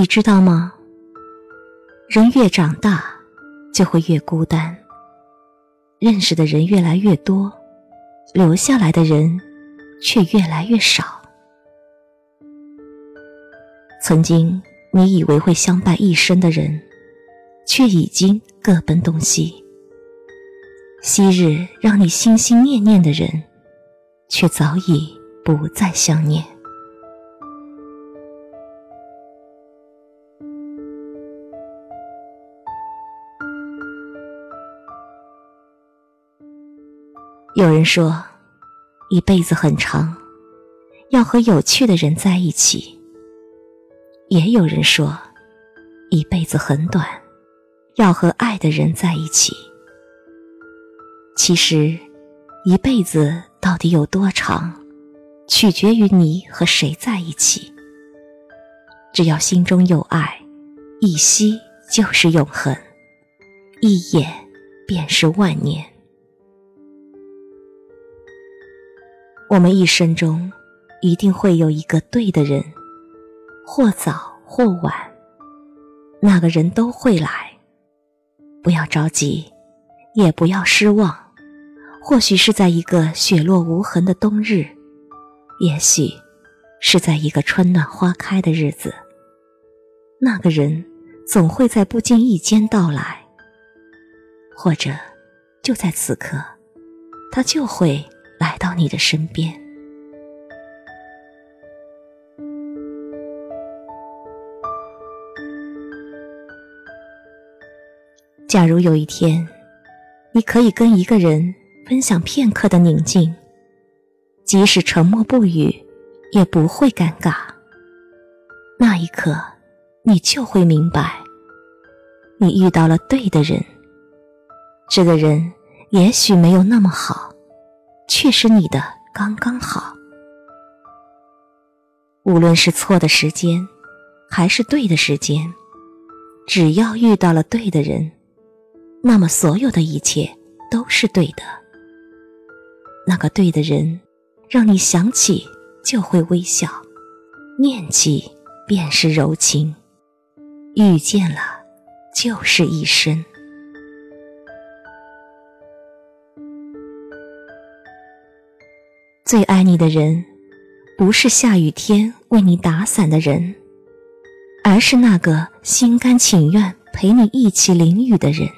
你知道吗？人越长大，就会越孤单。认识的人越来越多，留下来的人却越来越少。曾经你以为会相伴一生的人，却已经各奔东西。昔日让你心心念念的人，却早已不再想念。有人说，一辈子很长，要和有趣的人在一起；也有人说，一辈子很短，要和爱的人在一起。其实，一辈子到底有多长，取决于你和谁在一起。只要心中有爱，一息就是永恒，一眼便是万年。我们一生中，一定会有一个对的人，或早或晚，那个人都会来。不要着急，也不要失望。或许是在一个雪落无痕的冬日，也许是在一个春暖花开的日子，那个人总会在不经意间到来。或者，就在此刻，他就会。来到你的身边。假如有一天，你可以跟一个人分享片刻的宁静，即使沉默不语，也不会尴尬。那一刻，你就会明白，你遇到了对的人。这个人也许没有那么好。却是你的刚刚好。无论是错的时间，还是对的时间，只要遇到了对的人，那么所有的一切都是对的。那个对的人，让你想起就会微笑，念起便是柔情，遇见了就是一生。最爱你的人，不是下雨天为你打伞的人，而是那个心甘情愿陪你一起淋雨的人。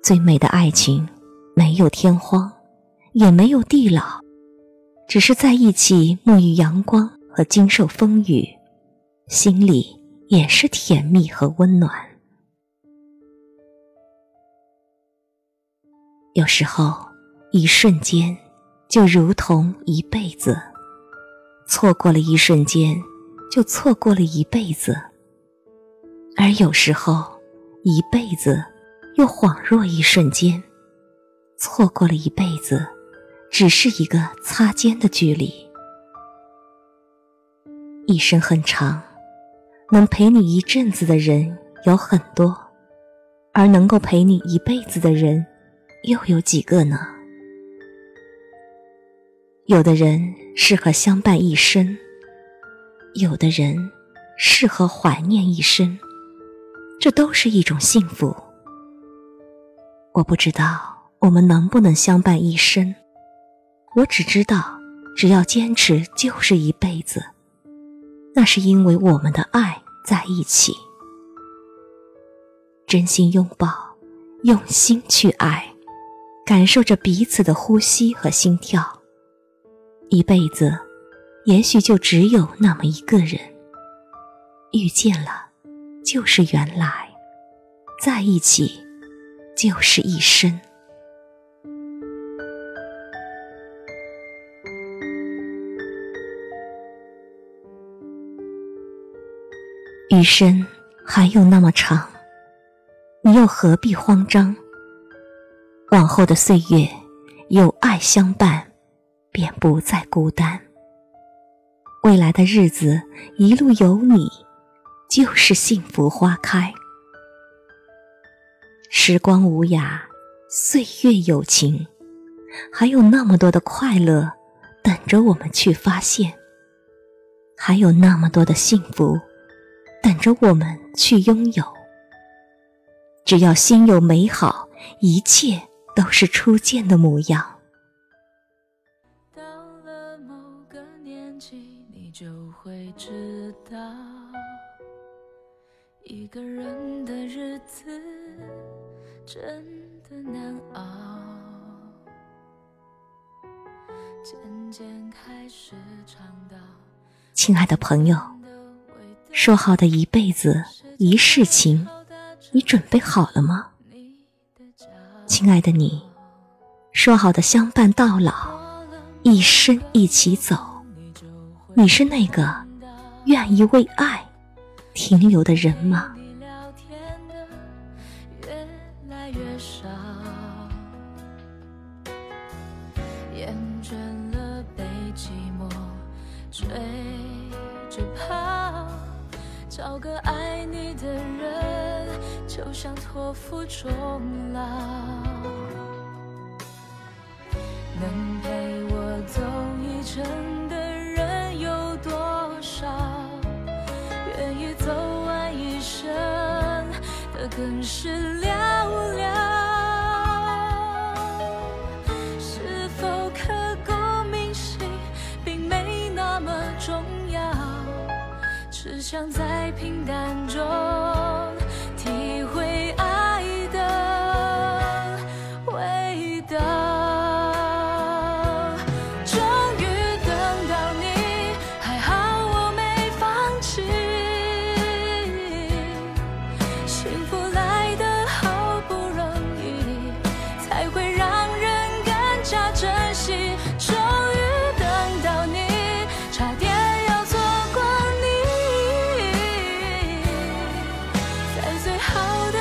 最美的爱情，没有天荒，也没有地老，只是在一起沐浴阳光和经受风雨，心里也是甜蜜和温暖。有时候，一瞬间。就如同一辈子，错过了一瞬间，就错过了一辈子。而有时候，一辈子又恍若一瞬间，错过了一辈子，只是一个擦肩的距离。一生很长，能陪你一阵子的人有很多，而能够陪你一辈子的人，又有几个呢？有的人适合相伴一生，有的人适合怀念一生，这都是一种幸福。我不知道我们能不能相伴一生，我只知道，只要坚持就是一辈子。那是因为我们的爱在一起，真心拥抱，用心去爱，感受着彼此的呼吸和心跳。一辈子，也许就只有那么一个人。遇见了，就是原来；在一起，就是一生。余生还有那么长，你又何必慌张？往后的岁月，有爱相伴。便不再孤单。未来的日子一路有你，就是幸福花开。时光无涯，岁月有情，还有那么多的快乐等着我们去发现，还有那么多的幸福等着我们去拥有。只要心有美好，一切都是初见的模样。到了某个年纪，你就会知道，一个人的日子真的难熬。渐渐开始尝到亲爱的朋友，说好的一辈子一世情，你准备好了吗？亲爱的你，说好的相伴到老，一生一起走，你是那个愿意为爱停留的人吗？厌倦了被寂寞追着跑，找个爱你的人，就像托付终老。更是寥寥，是否刻骨铭心并没那么重要，只想在平淡中体会爱的味道。终于等到你，还好我没放弃，幸福。好的